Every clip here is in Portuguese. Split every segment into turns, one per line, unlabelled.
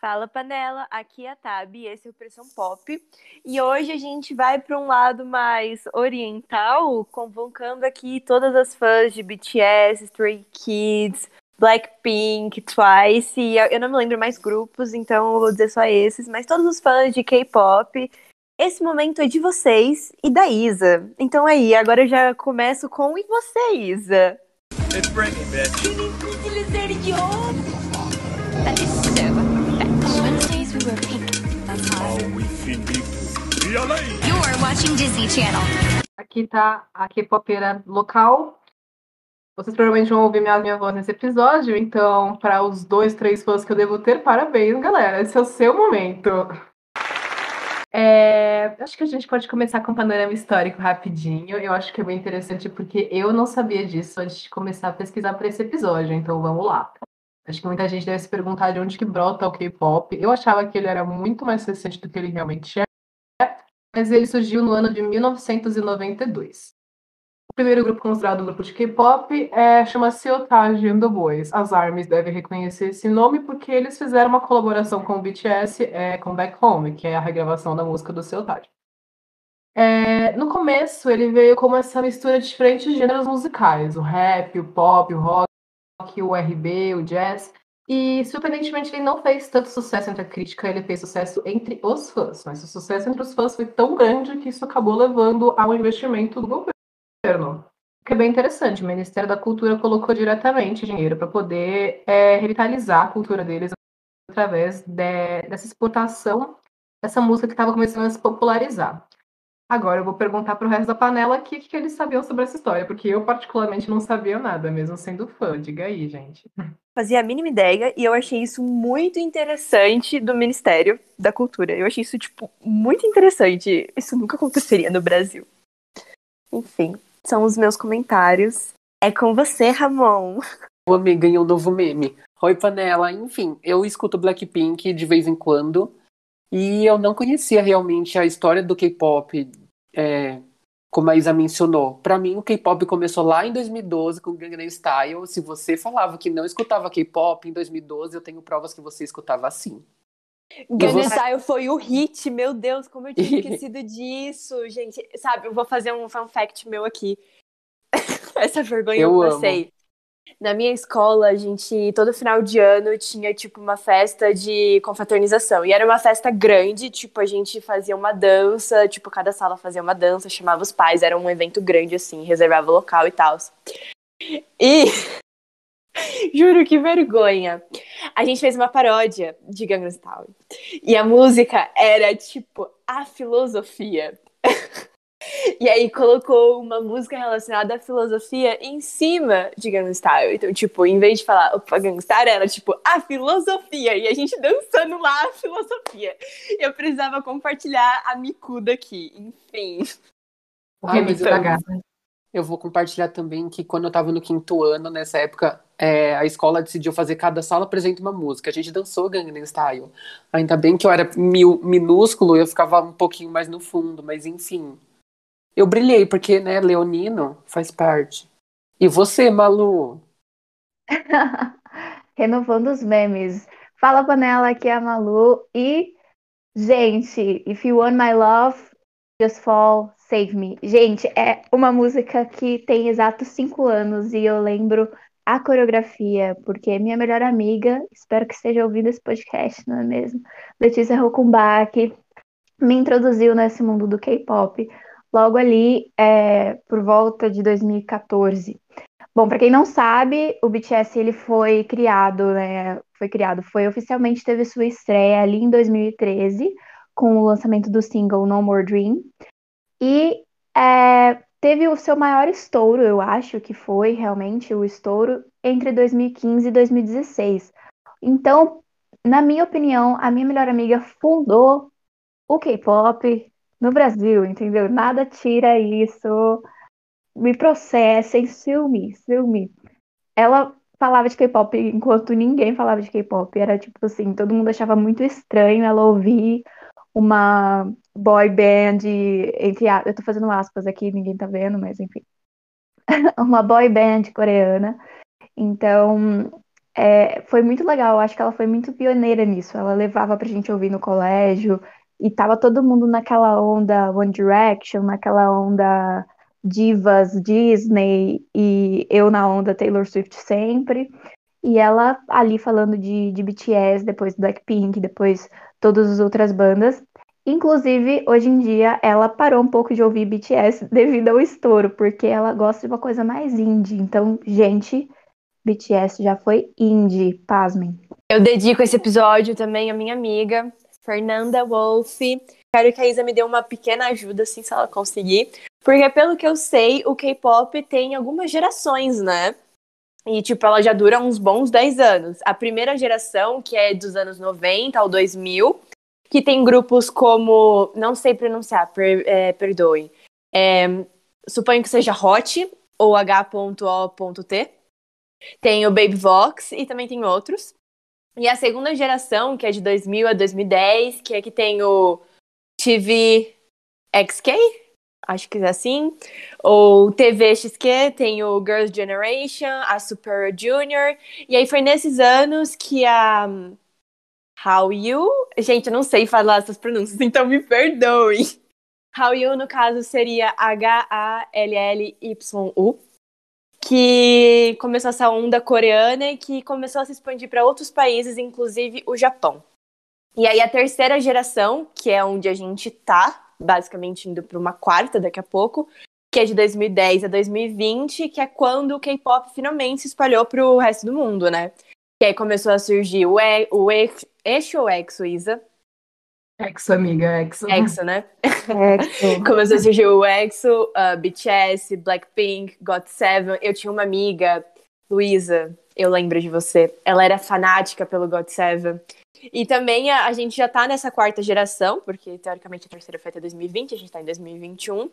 Fala Panela, aqui é a Tabi, esse é o Pressão Pop. E hoje a gente vai para um lado mais oriental, convocando aqui todas as fãs de BTS, Stray Kids, Blackpink, Twice, e eu não me lembro mais grupos, então eu vou dizer só esses, mas todos os fãs de K-pop. Esse momento é de vocês e da Isa. Então aí, agora eu já começo com e você, Isa? It's Britney, bitch. That is so
You are watching Disney Channel. Aqui tá a K-popera local. Vocês provavelmente vão ouvir minha, minha voz nesse episódio, então, para os dois, três fãs que eu devo ter, parabéns, galera. Esse é o seu momento. É, acho que a gente pode começar com um panorama histórico rapidinho. Eu acho que é bem interessante porque eu não sabia disso antes de começar a pesquisar para esse episódio, então vamos lá. Acho que muita gente deve se perguntar de onde que brota o K-pop. Eu achava que ele era muito mais recente do que ele realmente é, mas ele surgiu no ano de 1992. O primeiro grupo considerado um grupo de K-pop é, chama-se Otage and the Boys. As ARMYs devem reconhecer esse nome porque eles fizeram uma colaboração com o BTS é, com Back Home, que é a regravação da música do Otage. É, no começo, ele veio como essa mistura de diferentes gêneros musicais: o rap, o pop, o rock, o RB, o jazz. E, surpreendentemente, ele não fez tanto sucesso entre a crítica, ele fez sucesso entre os fãs. Mas o sucesso entre os fãs foi tão grande que isso acabou levando ao investimento do governo. O que é bem interessante. O Ministério da Cultura colocou diretamente dinheiro para poder é, revitalizar a cultura deles através de, dessa exportação dessa música que estava começando a se popularizar. Agora eu vou perguntar para o resto da panela o que, que eles sabiam sobre essa história, porque eu particularmente não sabia nada, mesmo sendo fã. Diga aí, gente.
Fazia a mínima ideia e eu achei isso muito interessante do Ministério da Cultura. Eu achei isso, tipo, muito interessante. Isso nunca aconteceria no Brasil. Enfim, são os meus comentários. É com você, Ramon.
O amigo ganhou um novo meme. Oi, panela. Enfim, eu escuto Blackpink de vez em quando. E eu não conhecia realmente a história do K-pop é, como a Isa mencionou, para mim o K-pop começou lá em 2012 com Gangnam Style. Se você falava que não escutava K-pop em 2012, eu tenho provas que você escutava assim.
Gangnam você... Style foi o hit, meu Deus, como eu tinha esquecido disso, gente. Sabe, eu vou fazer um fun fact meu aqui. Essa vergonha eu, eu passei. Amo. Na minha escola, a gente, todo final de ano, tinha, tipo, uma festa de confraternização. E era uma festa grande, tipo, a gente fazia uma dança, tipo, cada sala fazia uma dança, chamava os pais, era um evento grande, assim, reservava local e tal. E. Juro que vergonha. A gente fez uma paródia de Gangnam Style. E a música era, tipo, a filosofia. E aí colocou uma música relacionada à filosofia em cima de Gangstar. Então, tipo, em vez de falar opa, Gangstar, era tipo a filosofia. E a gente dançando lá a filosofia. Eu precisava compartilhar a micuda aqui. Enfim.
Ai, mas eu, eu vou compartilhar também que quando eu tava no quinto ano, nessa época, é, a escola decidiu fazer cada sala apresenta uma música. A gente dançou Gangnam Style. Ainda bem que eu era mil, minúsculo, eu ficava um pouquinho mais no fundo, mas enfim. Eu brilhei, porque, né, Leonino faz parte. E você, Malu?
Renovando os memes. Fala, panela, aqui é a Malu. E, gente, If You Want My Love, Just Fall, Save Me. Gente, é uma música que tem exatos cinco anos e eu lembro a coreografia, porque minha melhor amiga, espero que esteja ouvindo esse podcast, não é mesmo? Letícia Rokumbach me introduziu nesse mundo do K-pop logo ali é, por volta de 2014. Bom, para quem não sabe, o BTS ele foi criado, né? Foi criado, foi oficialmente teve sua estreia ali em 2013 com o lançamento do single No More Dream e é, teve o seu maior estouro, eu acho que foi realmente o estouro entre 2015 e 2016. Então, na minha opinião, a minha melhor amiga fundou o K-pop, no Brasil, entendeu? Nada tira isso. Me processem, ciúme, ciúme. Ela falava de K-pop enquanto ninguém falava de K-pop. Era tipo assim, todo mundo achava muito estranho ela ouvir uma boy band, entre eu tô fazendo aspas aqui, ninguém tá vendo, mas enfim. uma boy band coreana. Então, é, foi muito legal. Acho que ela foi muito pioneira nisso. Ela levava pra gente ouvir no colégio. E tava todo mundo naquela onda One Direction, naquela onda divas Disney, e eu na onda Taylor Swift sempre. E ela ali falando de, de BTS, depois Blackpink, depois todas as outras bandas. Inclusive, hoje em dia, ela parou um pouco de ouvir BTS devido ao estouro, porque ela gosta de uma coisa mais indie. Então, gente, BTS já foi indie, pasmem.
Eu dedico esse episódio também à minha amiga, Fernanda Wolf. Quero que a Isa me dê uma pequena ajuda, assim, se ela conseguir. Porque, pelo que eu sei, o K-pop tem algumas gerações, né? E, tipo, ela já dura uns bons 10 anos. A primeira geração, que é dos anos 90 ao 2000, que tem grupos como. Não sei pronunciar, per, é, perdoem. É, suponho que seja Hot ou H.O.T. Tem o Baby Vox e também tem outros. E a segunda geração, que é de 2000 a 2010, que é que tem o TV XK, acho que é assim. Ou TVXQ, tem o Girls' Generation, a Super Junior. E aí foi nesses anos que a How You. Gente, eu não sei falar essas pronúncias, então me perdoem. How You, no caso, seria H-A-L-L-Y-U. Que começou essa onda coreana e que começou a se expandir para outros países, inclusive o Japão. E aí a terceira geração, que é onde a gente tá, basicamente indo para uma quarta daqui a pouco, que é de 2010 a 2020, que é quando o K-pop finalmente se espalhou para o resto do mundo, né? Que aí começou a surgir o, e, o Exo Exo, Isa?
Exo, amiga, Exo.
Exo, né? Exo. começou a surgir o Exo, uh, BTS, Blackpink, GOT7. Eu tinha uma amiga, Luísa, eu lembro de você. Ela era fanática pelo GOT7. E também a, a, gente já tá nessa quarta geração, porque teoricamente a terceira foi até 2020, a gente tá em 2021.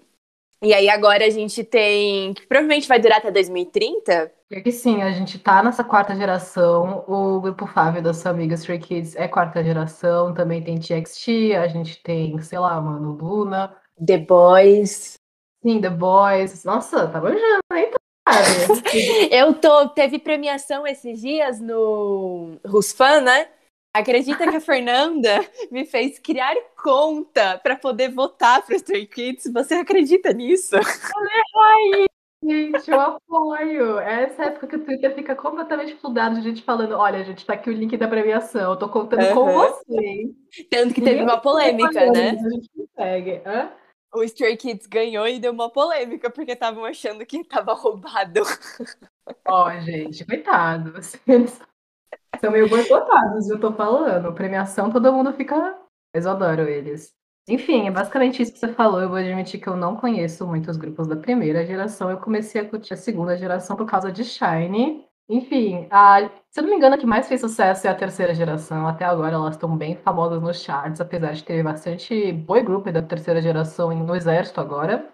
E aí agora a gente tem. que provavelmente vai durar até 2030.
É que sim, a gente tá nessa quarta geração. O grupo Fábio da sua amiga Stray Kids é quarta geração. Também tem TXT, a gente tem, sei lá, mano, Luna.
The Boys.
Sim, The Boys. Nossa, tá manjando, hein?
Eu tô. Teve premiação esses dias no Rusfan, né? Acredita que a Fernanda me fez criar conta para poder votar para Stray Kids? Você acredita nisso?
Olha aí, gente, eu apoio. É essa época que o Twitter fica completamente fludado de gente falando: olha, gente, tá aqui o link da premiação, eu tô contando uhum. com vocês.
Tanto que teve uma polêmica, né?
A gente consegue. Hã?
O Stray Kids ganhou e deu uma polêmica, porque estavam achando que tava roubado.
Ó, oh, gente, coitado. Vocês são meio boicotados, eu tô falando. Premiação, todo mundo fica. Mas eu adoro eles. Enfim, é basicamente isso que você falou. Eu vou admitir que eu não conheço muitos grupos da primeira geração. Eu comecei a curtir a segunda geração por causa de Shine. Enfim, a, se eu não me engano, a que mais fez sucesso é a terceira geração. Até agora elas estão bem famosas nos charts, apesar de ter bastante boy group da terceira geração no exército agora.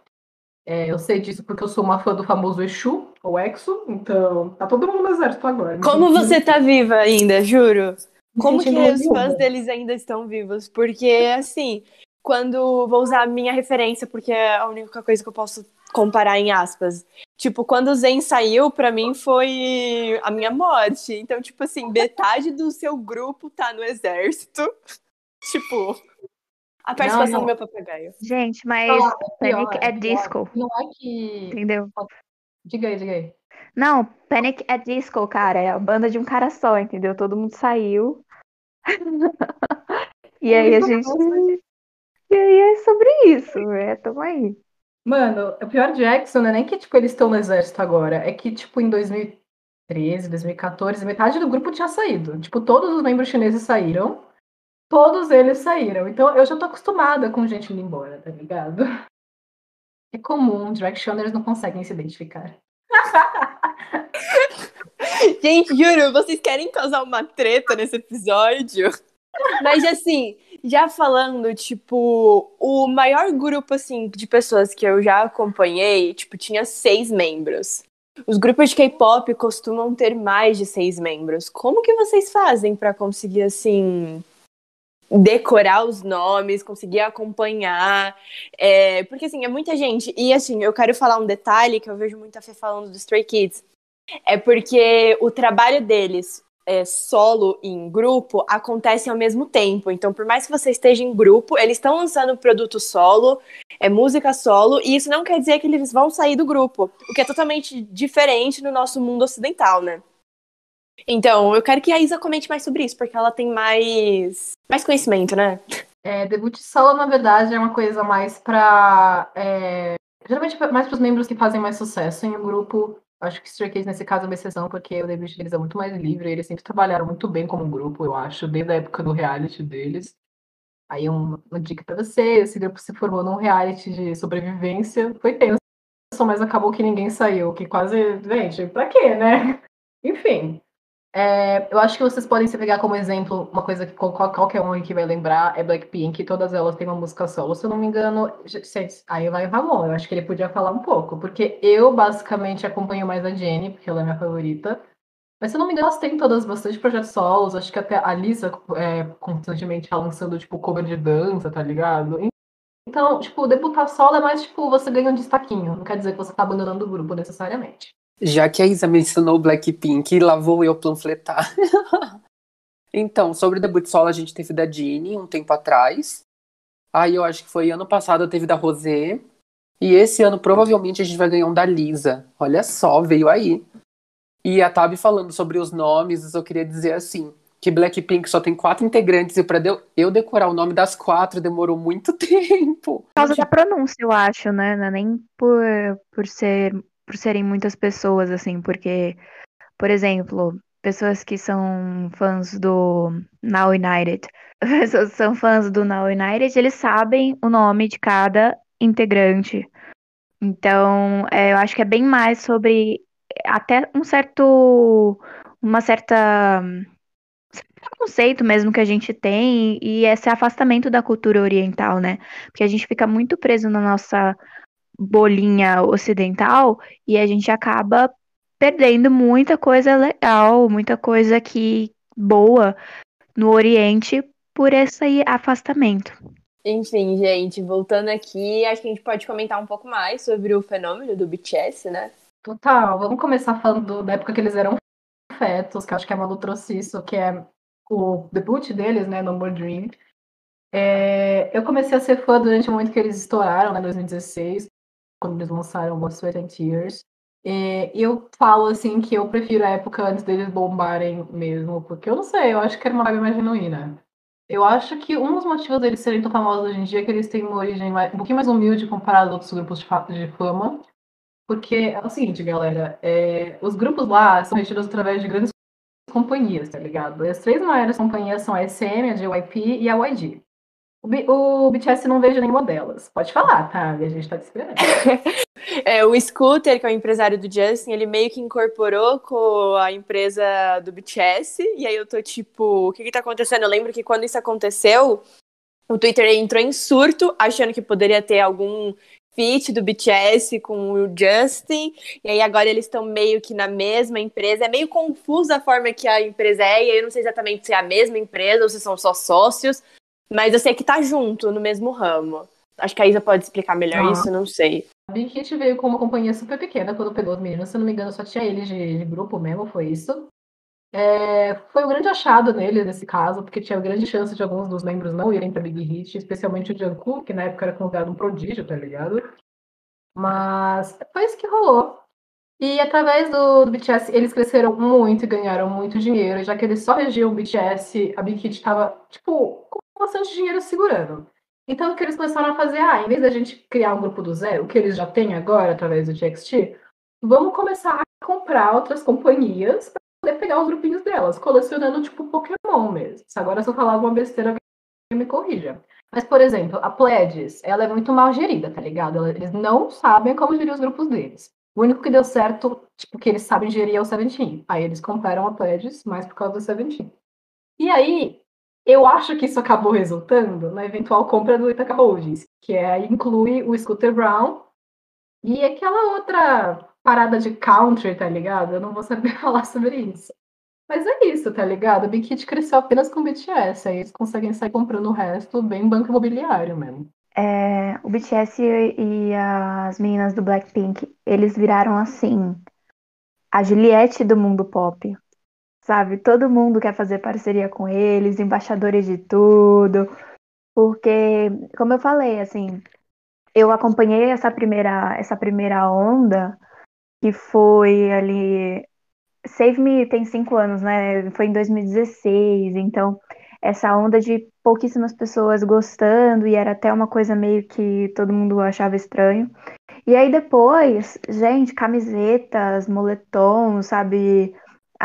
É, eu sei disso porque eu sou uma fã do famoso Exu, ou Exo, então tá todo mundo no exército agora.
Como você tá viva ainda, juro? Como que os fãs deles ainda estão vivos? Porque, assim, quando. Vou usar a minha referência, porque é a única coisa que eu posso comparar em aspas. Tipo, quando o Zen saiu, para mim foi a minha morte. Então, tipo assim, metade do seu grupo tá no exército. tipo. A participação não, não. do meu papagaio.
Gente, mas ah, Panic é, é disco.
Não é que.
Entendeu?
Diga aí, diga aí.
Não, Panic é disco, cara. É a banda de um cara só, entendeu? Todo mundo saiu. e aí a gente. E aí é sobre isso, é, tamo aí.
Mano, o pior de Jackson não é nem que tipo, eles estão no exército agora, é que, tipo, em 2013, 2014, metade do grupo tinha saído. Tipo, todos os membros chineses saíram todos eles saíram. Então eu já tô acostumada com gente indo embora, tá ligado? É comum, Directioners não conseguem se identificar.
gente, juro, vocês querem causar uma treta nesse episódio? Mas assim, já falando, tipo, o maior grupo assim de pessoas que eu já acompanhei, tipo, tinha seis membros. Os grupos de K-pop costumam ter mais de seis membros. Como que vocês fazem para conseguir assim decorar os nomes, conseguir acompanhar. É, porque, assim, é muita gente. E, assim, eu quero falar um detalhe que eu vejo muita Fê falando do Stray Kids. É porque o trabalho deles é, solo e em grupo acontecem ao mesmo tempo. Então, por mais que você esteja em grupo, eles estão lançando produto solo, é música solo, e isso não quer dizer que eles vão sair do grupo, o que é totalmente diferente no nosso mundo ocidental, né? Então, eu quero que a Isa comente mais sobre isso, porque ela tem mais, mais conhecimento, né?
É, debut solo, na verdade, é uma coisa mais para é, geralmente mais para os membros que fazem mais sucesso em um grupo Acho que Stray Kids nesse caso é uma exceção, porque o debut deles é muito mais livre, eles sempre trabalharam muito bem como grupo, eu acho, desde a época do reality deles. Aí uma, uma dica para você, esse grupo se formou num reality de sobrevivência, foi tenso, mas acabou que ninguém saiu, que quase, gente, pra quê, né? Enfim, é, eu acho que vocês podem se pegar como exemplo uma coisa que qualquer um que vai lembrar é Blackpink, todas elas têm uma música solo, se eu não me engano. Aí vai o Ramon, eu acho que ele podia falar um pouco, porque eu basicamente acompanho mais a Jennie, porque ela é minha favorita. Mas se eu não me engano, elas têm todas bastante projetos solos, acho que até a Lisa é, constantemente tá lançando, tipo, cover de dança, tá ligado? Então, tipo, debutar solo é mais, tipo, você ganha um destaquinho, não quer dizer que você tá abandonando o grupo necessariamente.
Já que a Isa mencionou Blackpink, lá vou eu panfletar. então, sobre o debut solo, a gente teve da Jeannie um tempo atrás. Aí eu acho que foi ano passado, teve da Rosé. E esse ano, provavelmente, a gente vai ganhar um da Lisa. Olha só, veio aí. E a Tabi falando sobre os nomes, eu queria dizer assim, que Blackpink só tem quatro integrantes e para eu decorar o nome das quatro demorou muito tempo.
Por causa da pronúncia, eu acho, né? É nem por, por ser por serem muitas pessoas, assim, porque, por exemplo, pessoas que são fãs do Now United, pessoas que são fãs do Now United, eles sabem o nome de cada integrante. Então, é, eu acho que é bem mais sobre até um certo. uma certa. preconceito mesmo que a gente tem e esse afastamento da cultura oriental, né? Porque a gente fica muito preso na nossa bolinha ocidental e a gente acaba perdendo muita coisa legal, muita coisa que boa no Oriente por esse afastamento.
Enfim, gente, voltando aqui, acho que a gente pode comentar um pouco mais sobre o fenômeno do BTS, né?
Total, vamos começar falando da época que eles eram fetos, que acho que a Malu trouxe isso, que é o debut deles, né, No More Dream. É, eu comecei a ser fã durante o momento que eles estouraram, né, em 2016 quando eles lançaram Blood, Sweat and Tears. E eu falo assim que eu prefiro a época antes deles bombarem mesmo, porque eu não sei, eu acho que era uma vibe mais genuína. Eu acho que um dos motivos deles serem tão famosos hoje em dia é que eles têm uma origem mais, um pouquinho mais humilde comparado a outros grupos de, de fama. Porque é o seguinte, galera, é, os grupos lá são regidos através de grandes companhias, tá ligado? E as três maiores companhias são a SM, a JYP e a YG. O, BTS não vejo nenhuma delas. Pode falar, tá? A gente tá te esperando.
é, o Scooter, que é o empresário do Justin, ele meio que incorporou com a empresa do BTS. E aí eu tô tipo, o que que tá acontecendo? Eu lembro que quando isso aconteceu, o Twitter entrou em surto, achando que poderia ter algum feat do BTS com o Justin, e aí agora eles estão meio que na mesma empresa. É meio confusa a forma que a empresa é, e eu não sei exatamente se é a mesma empresa ou se são só sócios, mas eu sei que tá junto no mesmo ramo. Acho que a Isa pode explicar melhor ah. isso, não sei.
A Big Hit veio com uma companhia super pequena quando pegou os meninos. Se eu não me engano, só tinha eles de, de grupo mesmo, foi isso. É, foi um grande achado nele nesse caso, porque tinha grande chance de alguns dos membros não irem pra Big Hit, especialmente o Jungkook, que na época era considerado um prodígio, tá ligado? Mas foi isso que rolou. E através do, do, BTS, eles cresceram muito e ganharam muito dinheiro, já que eles só regiam o BTS, a Big Hit tava, tipo, bastante dinheiro segurando. Então, o que eles começaram a fazer? Ah, em vez da gente criar um grupo do zero, o que eles já têm agora através do TXT, vamos começar a comprar outras companhias para poder pegar os grupinhos delas, colecionando tipo Pokémon mesmo. Agora se eu falar alguma besteira, me corrija. Mas, por exemplo, a Pledges, ela é muito mal gerida, tá ligado? Eles não sabem como gerir os grupos deles. O único que deu certo, tipo, que eles sabem gerir é o Seventeen. Aí eles compraram a Pledges mais por causa do Seventeen. E aí, eu acho que isso acabou resultando na eventual compra do Itaca Holdings, que é, inclui o Scooter Brown e aquela outra parada de country, tá ligado? Eu não vou saber falar sobre isso. Mas é isso, tá ligado? A Big Hit cresceu apenas com o BTS, aí eles conseguem sair comprando o resto bem banco imobiliário mesmo.
É, o BTS e as meninas do Blackpink, eles viraram assim a Juliette do mundo pop. Sabe? Todo mundo quer fazer parceria com eles, embaixadores de tudo. Porque, como eu falei, assim, eu acompanhei essa primeira, essa primeira onda, que foi ali. Save Me tem cinco anos, né? Foi em 2016, então essa onda de pouquíssimas pessoas gostando e era até uma coisa meio que todo mundo achava estranho. E aí depois, gente, camisetas, moletons, sabe?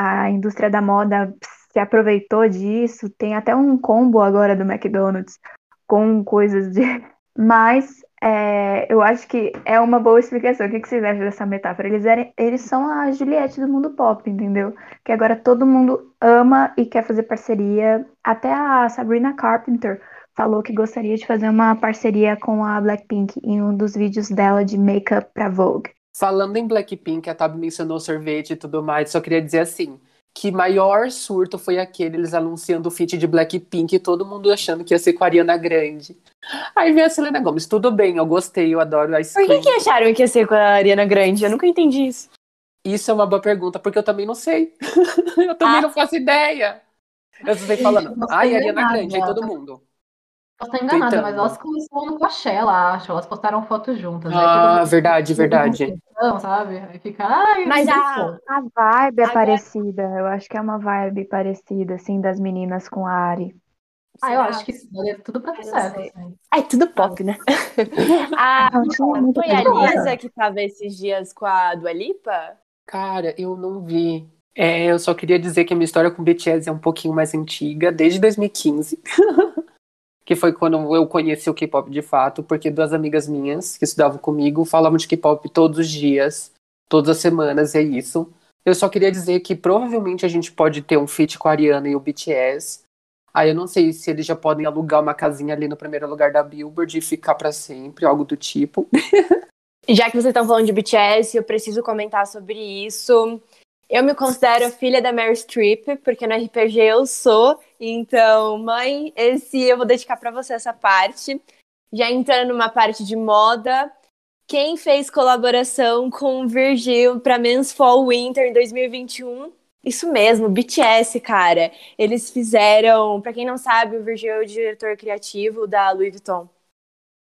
A indústria da moda se aproveitou disso. Tem até um combo agora do McDonald's com coisas de. Mas é, eu acho que é uma boa explicação. O que, que vocês acham dessa metáfora? Eles, eram, eles são a Juliette do mundo pop, entendeu? Que agora todo mundo ama e quer fazer parceria. Até a Sabrina Carpenter falou que gostaria de fazer uma parceria com a Blackpink em um dos vídeos dela de make-up pra Vogue.
Falando em Blackpink, a Tab mencionou sorvete e tudo mais, só queria dizer assim, que maior surto foi aquele, eles anunciando o feat de Blackpink e todo mundo achando que ia ser com a Ariana Grande. Aí veio a Selena Gomes, tudo bem, eu gostei, eu adoro Ice
Cream. Por que, que acharam que ia ser com a Ariana Grande? Eu nunca entendi isso.
Isso é uma boa pergunta, porque eu também não sei. eu também ah. não faço ideia. Eu estou falando, ai, Ariana Grande, aí todo mundo.
Posso estar enganada, Tentando. mas elas começaram no Coachella, acho. Elas postaram fotos juntas.
Ah, verdade, verdade.
Não, sabe? Aí fica, ai,
mas a, a vibe é a parecida. Eu acho que é uma vibe parecida, assim, das meninas com a Ari.
Ah, eu acho que sim, é tudo pra certo. Assim.
É tudo pop, né? ah, foi a Lisa que tava esses dias com a Dua Lipa?
Cara, eu não vi. É, eu só queria dizer que a minha história com BTS é um pouquinho mais antiga, desde 2015. que foi quando eu conheci o K-pop de fato, porque duas amigas minhas que estudavam comigo falavam de K-pop todos os dias, todas as semanas, é isso. Eu só queria dizer que provavelmente a gente pode ter um feat com a Ariana e o BTS. Aí eu não sei se eles já podem alugar uma casinha ali no primeiro lugar da Billboard e ficar para sempre, algo do tipo.
Já que vocês estão falando de BTS, eu preciso comentar sobre isso. Eu me considero filha da Mary Streep, porque no RPG eu sou. Então, mãe, esse eu vou dedicar para você essa parte. Já entrando numa parte de moda, quem fez colaboração com Virgil para Men's Fall Winter em 2021? Isso mesmo, BTS, cara. Eles fizeram, para quem não sabe, o Virgil é o diretor criativo da Louis Vuitton.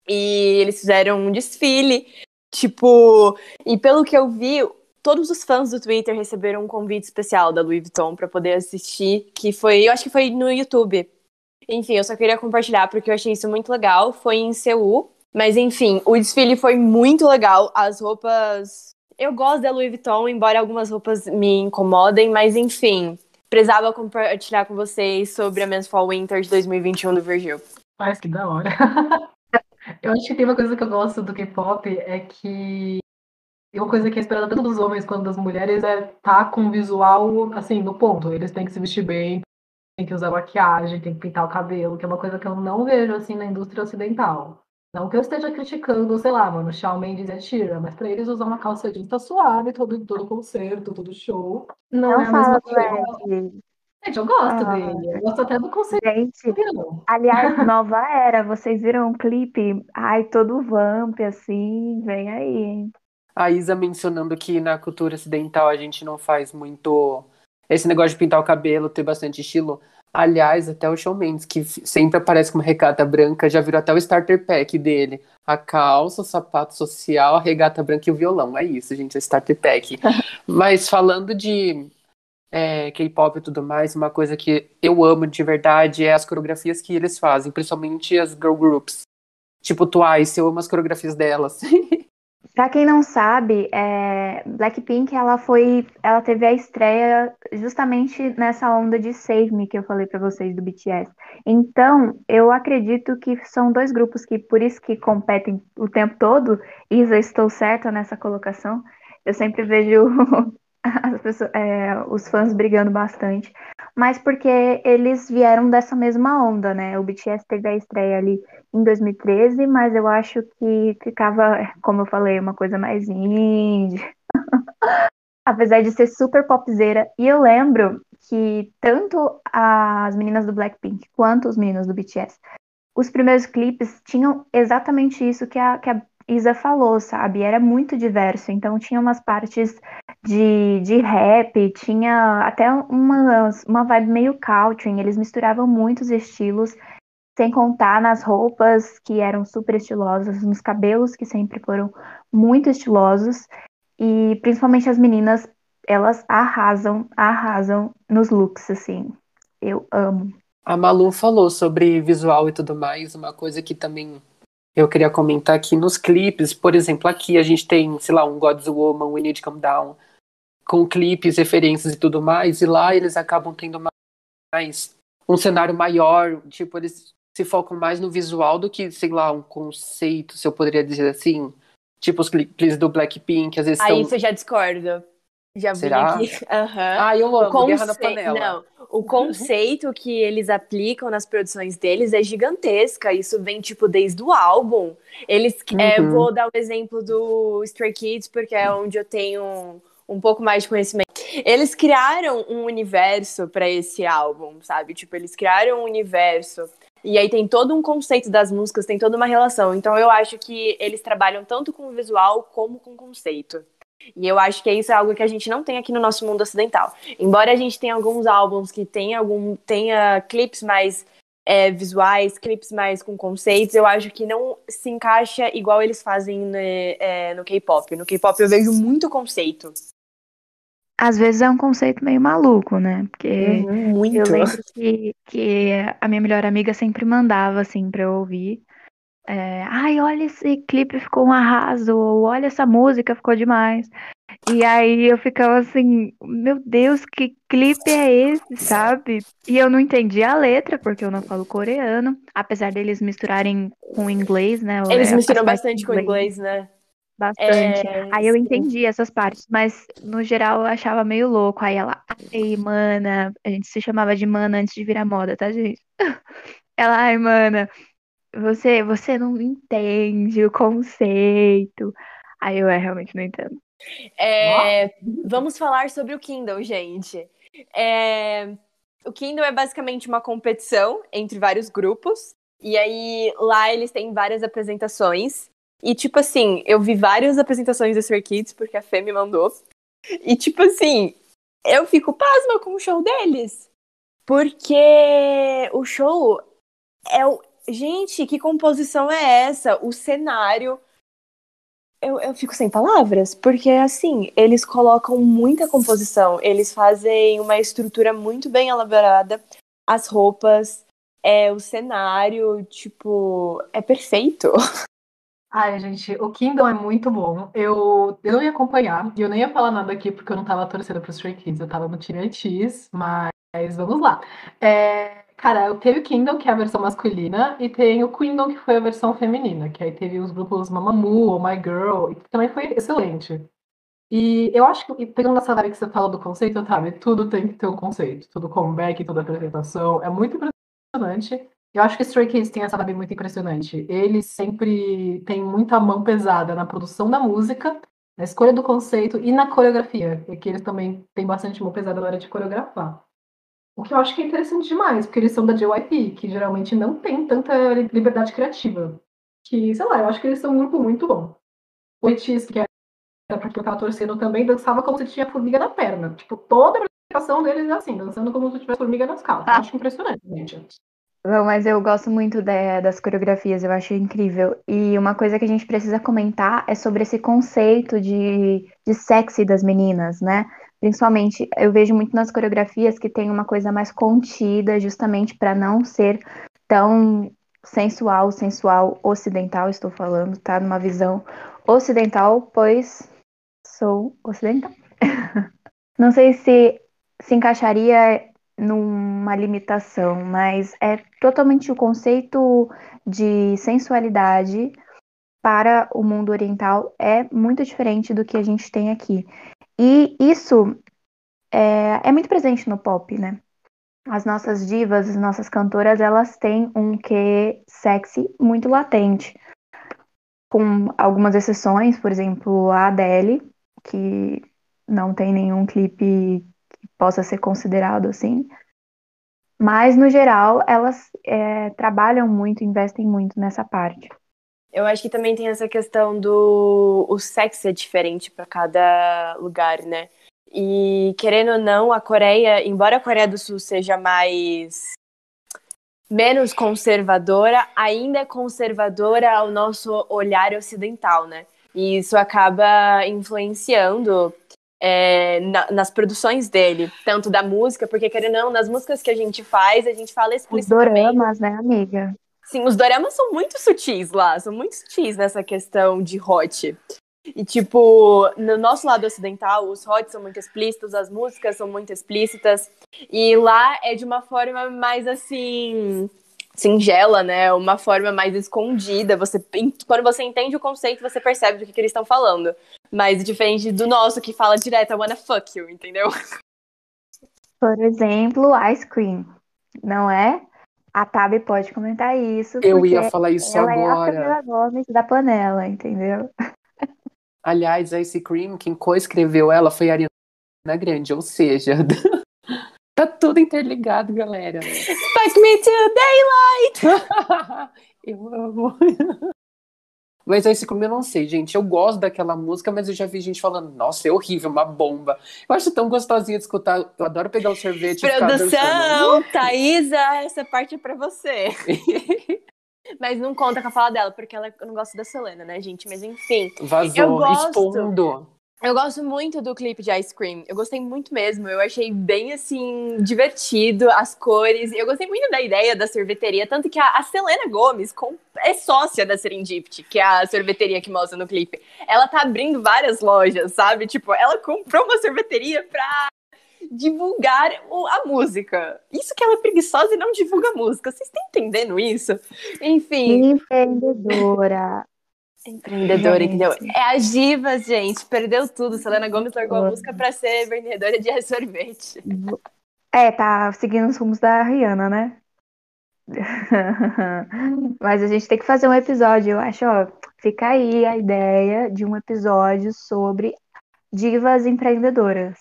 E eles fizeram um desfile, tipo, e pelo que eu vi, todos os fãs do Twitter receberam um convite especial da Louis Vuitton para poder assistir, que foi, eu acho que foi no YouTube. Enfim, eu só queria compartilhar porque eu achei isso muito legal. Foi em Seul, mas enfim, o desfile foi muito legal. As roupas, eu gosto da Louis Vuitton, embora algumas roupas me incomodem, mas enfim, precisava compartilhar com vocês sobre a Men's Fall Winter de 2021 do Virgil.
Parece que da hora. eu acho que tem uma coisa que eu gosto do K-pop é que e uma coisa que é esperada tanto dos homens quanto das mulheres é estar tá com um visual, assim, no ponto. Eles têm que se vestir bem, tem que usar maquiagem, tem que pintar o cabelo, que é uma coisa que eu não vejo, assim, na indústria ocidental. Não que eu esteja criticando, sei lá, mano, Shawn Mendes e a Tira, mas pra eles usar uma calça jeans tá suave, todo, todo concerto, todo show. Não, não é a mesma coisa. Gente, eu gosto ah, dele. Eu gosto até do conceito. Gente,
aliás, nova era. Vocês viram um clipe? Ai, todo vamp, assim. Vem aí, hein?
A Isa mencionando que na cultura ocidental a gente não faz muito esse negócio de pintar o cabelo, ter bastante estilo. Aliás, até o Shawn Mendes, que sempre aparece com uma regata branca, já virou até o starter pack dele. A calça, o sapato social, a regata branca e o violão. É isso, gente, é starter pack. Mas falando de é, K-pop e tudo mais, uma coisa que eu amo de verdade é as coreografias que eles fazem, principalmente as girl groups. Tipo Twice, eu amo as coreografias delas.
Para quem não sabe, é, Blackpink ela foi, ela teve a estreia justamente nessa onda de Save Me que eu falei para vocês do BTS. Então, eu acredito que são dois grupos que por isso que competem o tempo todo. Isa, estou certa nessa colocação. Eu sempre vejo pessoas, é, os fãs brigando bastante, mas porque eles vieram dessa mesma onda, né? O BTS teve a estreia ali em 2013, mas eu acho que ficava, como eu falei, uma coisa mais indie. Apesar de ser super popzeira. E eu lembro que tanto as meninas do Blackpink quanto os meninos do BTS, os primeiros clipes tinham exatamente isso que a, que a Isa falou, sabe? Era muito diverso. Então tinha umas partes de, de rap, tinha até uma, uma vibe meio country. Eles misturavam muitos estilos, sem contar nas roupas que eram super estilosas, nos cabelos que sempre foram muito estilosos. E principalmente as meninas, elas arrasam, arrasam nos looks, assim. Eu amo.
A Malu falou sobre visual e tudo mais, uma coisa que também eu queria comentar aqui nos clipes, por exemplo, aqui a gente tem, sei lá, um God's Woman, We Need to Come Down, com clipes, referências e tudo mais, e lá eles acabam tendo mais um cenário maior, tipo, eles se focam mais no visual do que, sei lá, um conceito, se eu poderia dizer assim. Tipo os clipes do Blackpink, às vezes
Aí
são...
isso eu já discordo. Já vi aqui. Uhum.
Ah, eu amo,
conce...
Guerra na Panela.
Não, o conceito que eles aplicam nas produções deles é gigantesca. Isso vem, tipo, desde o álbum. Eles, é,
Uhum.
vou dar o exemplo do Stray Kids, porque é onde eu tenho um, um pouco mais de conhecimento. Eles criaram um universo para esse álbum, sabe? Tipo, eles criaram um universo. E aí tem todo um conceito das músicas, tem toda uma relação. Então eu acho que eles trabalham tanto com o visual como com o conceito. E eu acho que isso é algo que a gente não tem aqui no nosso mundo ocidental. Embora a gente tenha alguns álbuns que tenha algum tenha clipes mais é, visuais, clipes mais com conceitos, eu acho que não se encaixa igual eles fazem né, é, no K-pop. No K-pop eu vejo muito conceito.
Às vezes é um conceito meio maluco, né? Porque
Uhum, muito.
eu lembro que, que a minha melhor amiga sempre mandava, assim, pra eu ouvir. É, Ai, olha esse clipe, ficou um arraso. Ou olha essa música, ficou demais. E aí eu ficava assim, meu Deus, que clipe é esse, sabe? E eu não entendia a letra, porque eu não falo coreano. Apesar deles misturarem com inglês, né?
Eles
as
misturam bastante com inglês, né?
Bastante.
É,
Aí eu entendi essas partes, mas no geral eu achava meio louco. Aí ela, ai, mana, a gente se chamava de mana antes de virar moda, tá, gente? Ela, ai, mana, você, você não entende o conceito. Aí eu, é, realmente não entendo.
É, vamos falar sobre o Kindle, gente. É, o Kindle é basicamente uma competição entre vários grupos. E aí lá eles têm várias apresentações. E tipo assim, eu vi várias apresentações do Stray Kids porque a Fê me mandou. E tipo assim, eu fico pasma com o show deles. Porque o show é o. Gente, que composição é essa? O cenário. Eu, eu fico sem palavras, porque assim, eles colocam muita composição, eles fazem uma estrutura muito bem elaborada, as roupas, é, o cenário, tipo, é perfeito.
Ai, gente, o Kingdom é muito bom. Eu, eu não ia acompanhar e eu nem ia falar nada aqui porque eu não tava torcendo pro Stray Kids, eu tava no time X, mas vamos lá. É, cara, eu teve o Kingdom, que é a versão masculina, e tem o Queendom, que foi a versão feminina, que aí teve os grupos Mamamoo, Oh My Girl, e também foi excelente. E eu acho que, pegando essa área que você fala do conceito, sabe? Tudo tem que ter um conceito. Tudo comeback, toda apresentação. É muito impressionante. Eu acho que Stray Kids tem essa vibe muito impressionante. Eles sempre têm muita mão pesada na produção da música, na escolha do conceito e na coreografia. E que eles também têm bastante mão pesada na hora de coreografar. O que eu acho que é interessante demais, porque eles são da JYP, que geralmente não tem tanta liberdade criativa. Que, sei lá, eu acho que eles são um grupo muito bom. O Itis, que era pra quem eu tava torcendo também, dançava como se tinha formiga na perna. Tipo, toda a apresentação deles é assim, dançando como se tivesse formiga nas calças. Eu acho impressionante, gente.
Mas eu gosto muito da- das coreografias, eu acho incrível. E uma coisa que a gente precisa comentar é sobre esse conceito de, de sexy das meninas, né? Principalmente, eu vejo muito nas coreografias que tem uma coisa mais contida, justamente para não ser tão sensual, sensual ocidental, estou falando, tá? Numa visão ocidental, pois sou ocidental. Não sei se se encaixaria numa limitação, mas é totalmente o conceito de sensualidade para o mundo oriental é muito diferente do que a gente tem aqui. E isso é, é muito presente no pop, né? As nossas divas, as nossas cantoras, elas têm um quê sexy muito latente. Com algumas exceções, por exemplo, a Adele, que não tem nenhum clipe que possa ser considerado assim. Mas, no geral, elas é, trabalham muito, investem muito nessa parte.
Eu acho que também tem essa questão do o sexo é diferente para cada lugar, né? E querendo ou não, a Coreia, embora a Coreia do Sul seja mais menos conservadora, ainda é conservadora ao nosso olhar ocidental, né? E isso acaba influenciando é, na, nas produções dele, tanto da música, porque querendo ou não, nas músicas que a gente faz, a gente fala explicitamente.
Os doramas, né, amiga?
Sim, os doramas são muito sutis lá, são muito sutis nessa questão de hot. E, tipo, no nosso lado ocidental, os hots são muito explícitos, as músicas são muito explícitas. E lá é de uma forma mais assim. singela, né? Uma forma mais escondida. Você, quando você entende o conceito, você percebe do que, que eles estão falando. Mas diferente do nosso, que fala direto, I wanna fuck you, entendeu?
Por exemplo, Ice Cream. Não é? A Tabi pode comentar isso.
Eu ia falar isso
ela
agora.
É a Gomes da panela, entendeu?
Aliás, a Ice Cream, quem co-escreveu ela foi a Ariana Grande, ou seja, tá tudo interligado, galera.
Fuck me to daylight!
eu amo. Mas a Ice Cream eu não sei, gente. Eu gosto daquela música, mas eu já vi gente falando, nossa, é horrível, uma bomba. Eu acho tão gostosinha de escutar. Eu adoro pegar o sorvete
Produção, Thaisa, essa parte é pra você. Mas não conta com a fala dela, porque ela não gosta da Selena, né, gente? Mas enfim.
Vazou, eu gosto, expondo.
Eu gosto muito do clipe de Ice Cream. Eu gostei muito mesmo. Eu achei bem, assim, divertido, as cores. Eu gostei muito da ideia da sorveteria. Tanto que a, a Selena Gomes é sócia da Serendipity, que é a sorveteria que mostra no clipe. Ela tá abrindo várias lojas, sabe? Tipo, ela comprou uma sorveteria pra divulgar a música. Isso que ela é preguiçosa e não divulga a música. Vocês estão entendendo isso? Enfim.
Empreendedora.
Empreendedora, entendeu? É a Divas, gente. Perdeu tudo. Selena Gomes largou a música pra ser vendedora de sorvete.
É, tá seguindo os rumos da Rihanna, né? Mas a gente tem que fazer um episódio, eu acho, ó. Fica aí a ideia de um episódio sobre divas empreendedoras.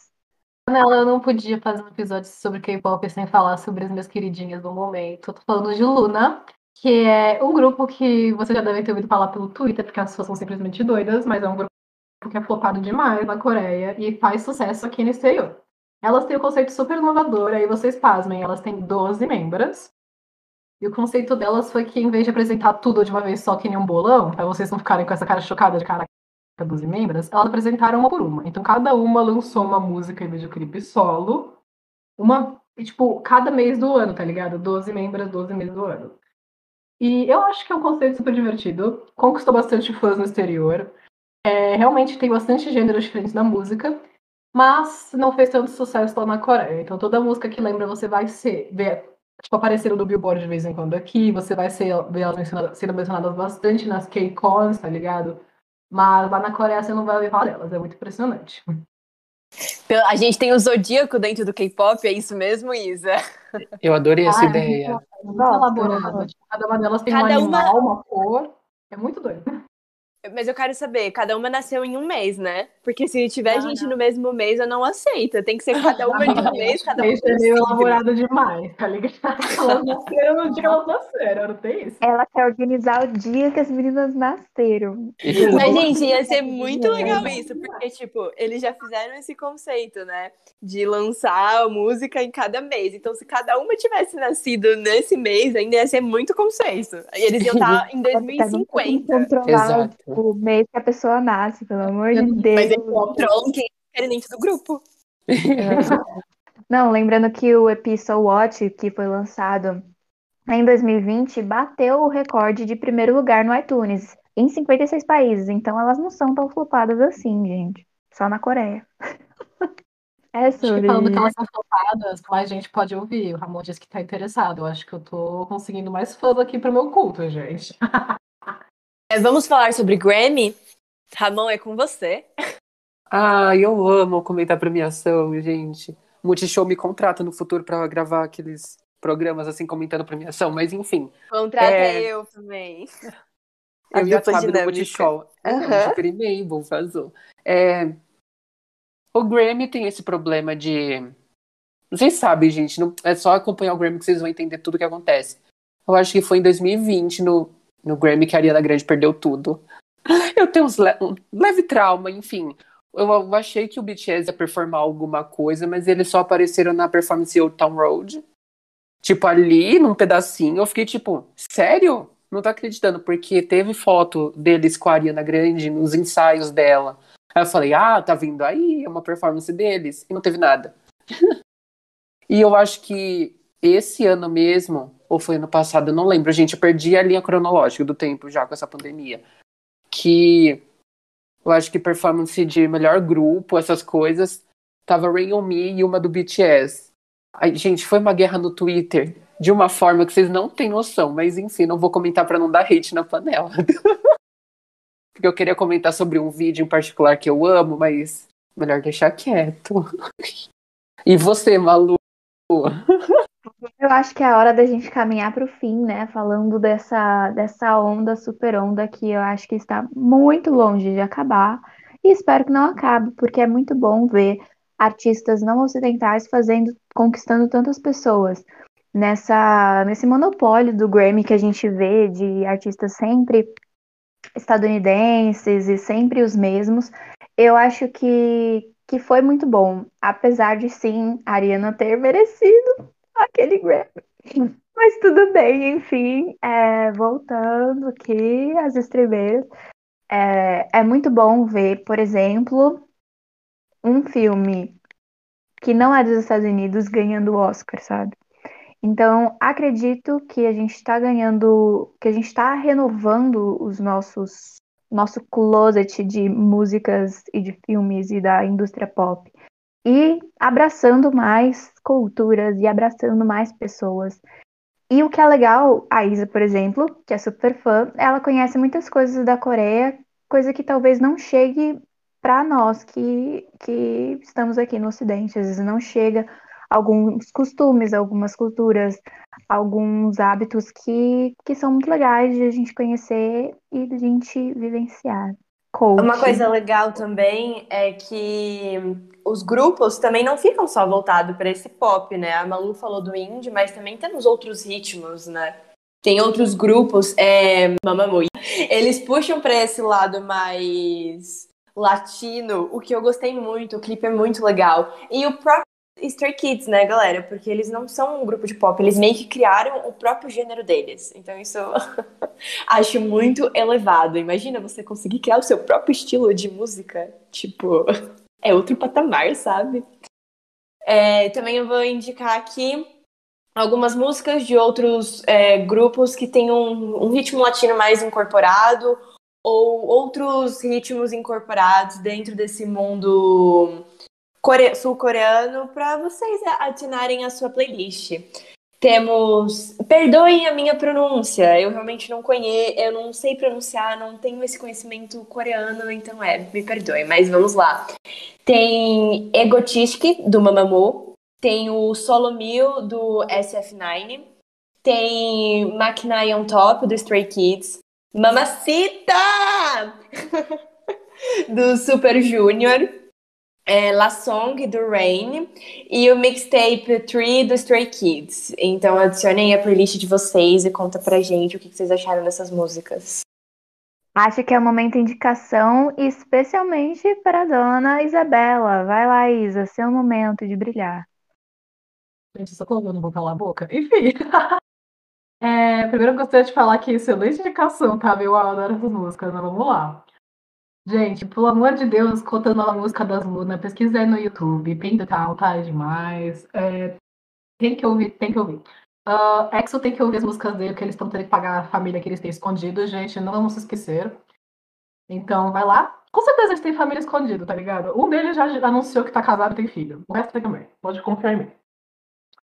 Nela, eu não podia fazer um episódio sobre K-pop sem falar sobre as minhas queridinhas do momento. Eu tô falando de Luna, que é um grupo que você já deve ter ouvido falar pelo Twitter, porque as pessoas são simplesmente doidas, mas é um grupo que é flopado demais na Coreia e faz sucesso aqui no exterior. Elas têm um conceito super inovador, aí vocês pasmem, elas têm 12 membros. E o conceito delas foi que, em vez de apresentar tudo de uma vez só que nem um bolão, pra vocês não ficarem com essa cara chocada de cara 12 membros, elas apresentaram uma por uma. Então cada uma lançou uma música em videoclipe solo. Uma, tipo, cada mês do ano, tá ligado? 12 membros, 12 meses do ano. E eu acho que é um conceito super divertido. Conquistou bastante fãs no exterior. É, realmente tem bastante gêneros diferentes na música. Mas não fez tanto sucesso lá na Coreia. Então toda música que lembra você vai ser, ver, tipo, aparecendo no Billboard de vez em quando aqui. Você vai ser, ver elas mencionadas, sendo mencionadas bastante nas K-Cons, tá ligado? Mas lá na Coreia você não vai ouvir falar delas, é muito impressionante.
A gente tem o Zodíaco dentro do K-pop, é isso mesmo, Isa?
Eu adorei essa ah, ideia.
É muito, muito cada uma delas tem cada um animal, uma... uma cor. É muito doido.
Mas eu quero saber, cada uma nasceu em um mês, né? Porque se tiver ah, gente não. no mesmo mês, eu não aceito. Tem que ser cada uma de um mês, cada uma.
Isso é meio elaborado demais, tá ligado? Elas nasceram no dia que elas nasceram, não tem isso?
Ela quer organizar o dia que as meninas nasceram.
Mas, gente, ia ser muito legal isso, porque, tipo, eles já fizeram esse conceito, né? De lançar a música em cada mês. Então, se cada uma tivesse nascido nesse mês, ainda ia ser muito conceito. E eles iam estar em 2050.
Exato o mês que a pessoa nasce, pelo amor de Deus.
Mas eles controlam quem é dentro do grupo.
Não, lembrando que o Episode Watch, que foi lançado em 2020, bateu o recorde de primeiro lugar no iTunes, em 56 países. Então elas não são tão flopadas assim, gente. Só na Coreia.
É sobre... Falando que elas são flopadas, mais gente pode ouvir. O Ramon disse que tá interessado. Eu acho que eu tô conseguindo mais fãs aqui pro meu culto, gente.
É, vamos falar sobre Grammy? Ramon, é com você.
Ah, eu amo comentar premiação, gente. Multishow me contrata no futuro para gravar aqueles programas assim comentando premiação, mas enfim.
Contrata é... eu também.
Eu A ia falar do Multishow. Uhum. Super e-mail, fazer. É... O Grammy tem esse problema de. Vocês sabem, gente, não... é só acompanhar o Grammy que vocês vão entender tudo o que acontece. Eu acho que foi em 2020, no no Grammy que a Ariana Grande perdeu tudo. Eu tenho uns le um leve trauma, enfim. Eu, achei que o BTS ia performar alguma coisa, mas eles só apareceram na performance Old Town Road. Tipo, ali, num pedacinho, eu fiquei tipo, sério? Não tô acreditando, porque teve foto deles com a Ariana Grande nos ensaios dela. Aí eu falei, ah, tá vindo aí, é uma performance deles. E não teve nada. e eu acho que esse ano mesmo, ou foi ano passado, eu não lembro, gente, eu perdi a linha cronológica do tempo já com essa pandemia. Que eu acho que performance de melhor grupo, essas coisas, tava Rain On Me e uma do BTS. Aí, gente, foi uma guerra no Twitter de uma forma que vocês não têm noção, mas enfim, não vou comentar para não dar hate na panela. porque eu queria comentar sobre um vídeo em particular que eu amo, mas melhor deixar quieto. E você, Malu?
Eu acho que é a hora da gente caminhar para o fim, né? Falando dessa, dessa onda, super onda, que eu acho que está muito longe de acabar. E espero que não acabe, porque é muito bom ver artistas não ocidentais fazendo, conquistando tantas pessoas. Nessa, nesse monopólio do Grammy que a gente vê de artistas sempre estadunidenses e sempre os mesmos, eu acho que, que foi muito bom. Apesar de sim a Ariana ter merecido aquele Grammy. Mas tudo bem, enfim, é, voltando aqui às estrelas, é, é muito bom ver, por exemplo, um filme que não é dos Estados Unidos ganhando o Oscar, sabe? Então, acredito que a gente está ganhando, que a gente está renovando os nossos nosso closet de músicas e de filmes e da indústria pop e abraçando mais culturas e abraçando mais pessoas. E o que é legal, a Isa, por exemplo, que é super fã, ela conhece muitas coisas da Coreia, coisa que talvez não chegue para nós que, que estamos aqui no Ocidente, às vezes não chega alguns costumes, algumas culturas, alguns hábitos que, que são muito legais de a gente conhecer e de a gente vivenciar.
Coach. Uma coisa legal também é que os grupos também não ficam só voltados para esse pop, né? A Malu falou do indie, mas também temos outros ritmos, né? Tem outros grupos, é, Mamamoo, eles puxam para esse lado mais latino, o que eu gostei muito, o clipe é muito legal. E o próprio Stray Kids, né, galera? Porque eles não são um grupo de pop, eles meio que criaram o próprio gênero deles. Então isso eu acho muito elevado. Imagina você conseguir criar o seu próprio estilo de música. Tipo, é outro patamar, sabe? É, também eu vou indicar aqui algumas músicas de outros é, grupos que têm um, um ritmo latino mais incorporado ou outros ritmos incorporados dentro desse mundo sul-coreano para vocês adicionarem a sua playlist. Temos. Perdoem a minha pronúncia, eu realmente não conheço, eu não sei pronunciar, não tenho esse conhecimento coreano, então é, me perdoem, mas vamos lá. Tem Egotistic, do Mamamoo, tem o Solo Mil, do SF9, tem Makinai on Top, do Stray Kids, Mamacita! do Super Junior, é, La Song do Rain e o mixtape Tree do Stray Kids. Então adicionem a playlist de vocês e conta pra gente o que vocês acharam dessas músicas.
Acho que é o momento indicação, especialmente para a dona Isabela. Vai lá, Isa, seu momento de brilhar.
Gente, só eu não vou calar a boca. Enfim. É, primeiro eu gostaria de falar que excelente indicação, tá? Eu adoro essas músicas, mas vamos lá. Gente, pelo amor de Deus, contando a música das Luna, pesquisa no YouTube, Pental, tá demais. É, tem que ouvir, tem que ouvir. Uh, Exo tem que ouvir as músicas dele, que eles estão tendo que pagar a família que eles têm escondido, gente, não vamos se esquecer. Então, vai lá. Com certeza eles têm família escondida, tá ligado? Um deles já anunciou que tá casado e tem filho. O resto tem também. Pode confiar em mim.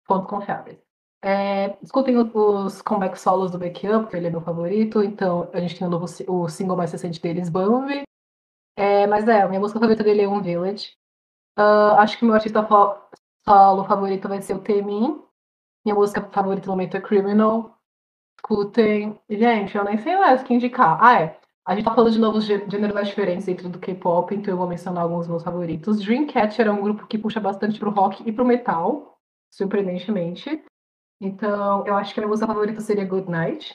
Ponto confiáveis. É, escutem os comeback solos do Back Up, que ele é meu favorito. Então, a gente tem o, novo, o single mais recente deles, Bambi. É, mas é, minha música favorita dele é Um Village. Uh, acho que meu artista solo favorito vai ser o Temin. Minha música favorita no momento é Criminal. Escutem. Gente, eu nem sei mais o que indicar. Ah, é. A gente tá falando de novos gêneros mais diferentes dentro do K-pop, então eu vou mencionar alguns dos meus favoritos. Dreamcatcher é um grupo que puxa bastante pro rock e pro metal, surpreendentemente. Então, eu acho que a minha música favorita seria Good Night.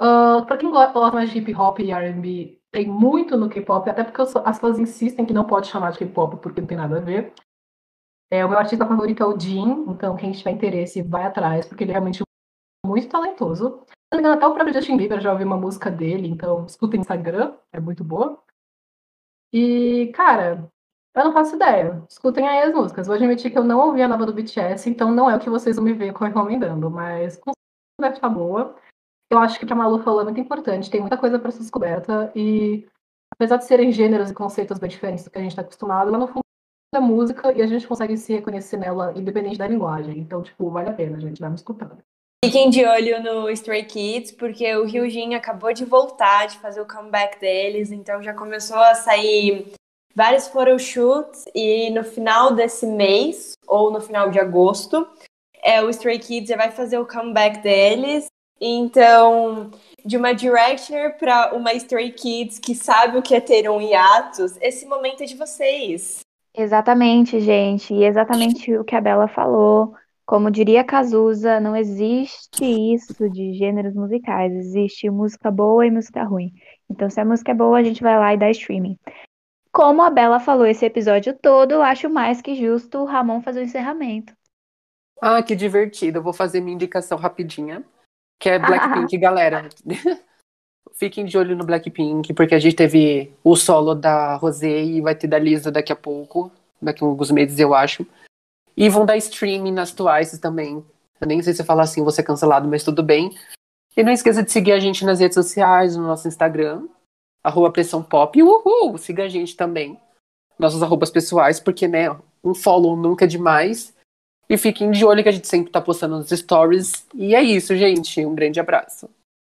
Uh, pra quem gosta mais de hip hop e RB, tem muito no K-pop, até porque as pessoas insistem que não pode chamar de K-pop porque não tem nada a ver. É, o meu artista favorito é o Jin, então quem tiver interesse vai atrás, porque ele é realmente muito talentoso. Até o próprio Justin Bieber já ouviu uma música dele, então escutem no Instagram, é muito boa. E, cara, eu não faço ideia. Escutem aí as músicas. Vou admitir que eu não ouvi a nova do BTS, então não é o que vocês vão me ver recomendando, mas com deve estar boa. Eu acho que o que a Malu falou é muito importante, tem muita coisa para ser descoberta e apesar de serem gêneros e conceitos bem diferentes do que a gente está acostumado, ela no fundo é música e a gente consegue se reconhecer nela independente da linguagem. Então, tipo, vale a pena, gente, vai me escutando.
Fiquem de olho no Stray Kids, porque o Ryujin acabou de voltar, de fazer o comeback deles, então já começou a sair vários photoshoots e no final desse mês, ou no final de agosto, é, o Stray Kids já vai fazer o comeback deles então, de uma Directioner para uma Stray Kids que sabe o que é ter um hiatus, esse momento é de vocês.
Exatamente, gente. E exatamente o que a Bela falou. Como diria Cazuza, não existe isso de gêneros musicais. Existe música boa e música ruim. Então, se a música é boa, a gente vai lá e dá streaming. Como a Bela falou esse episódio todo, eu acho mais que justo o Ramon fazer o encerramento.
Ah, que divertido. Eu vou fazer minha indicação rapidinha que é Blackpink, galera. Fiquem de olho no Blackpink, porque a gente teve o solo da Rosé e vai ter da Lisa daqui a pouco, daqui a alguns meses, eu acho. E vão dar streaming nas Twice também. Eu nem sei se falar assim, vou ser cancelado, mas tudo bem. E não esqueça de seguir a gente nas redes sociais, no nosso Instagram, arroba pressão pop. Uhul! Siga a gente também. Nossos arrobas pessoais, porque, né, um follow nunca é demais. E fiquem de olho que a gente sempre tá postando nos stories. E é isso, gente. Um grande abraço.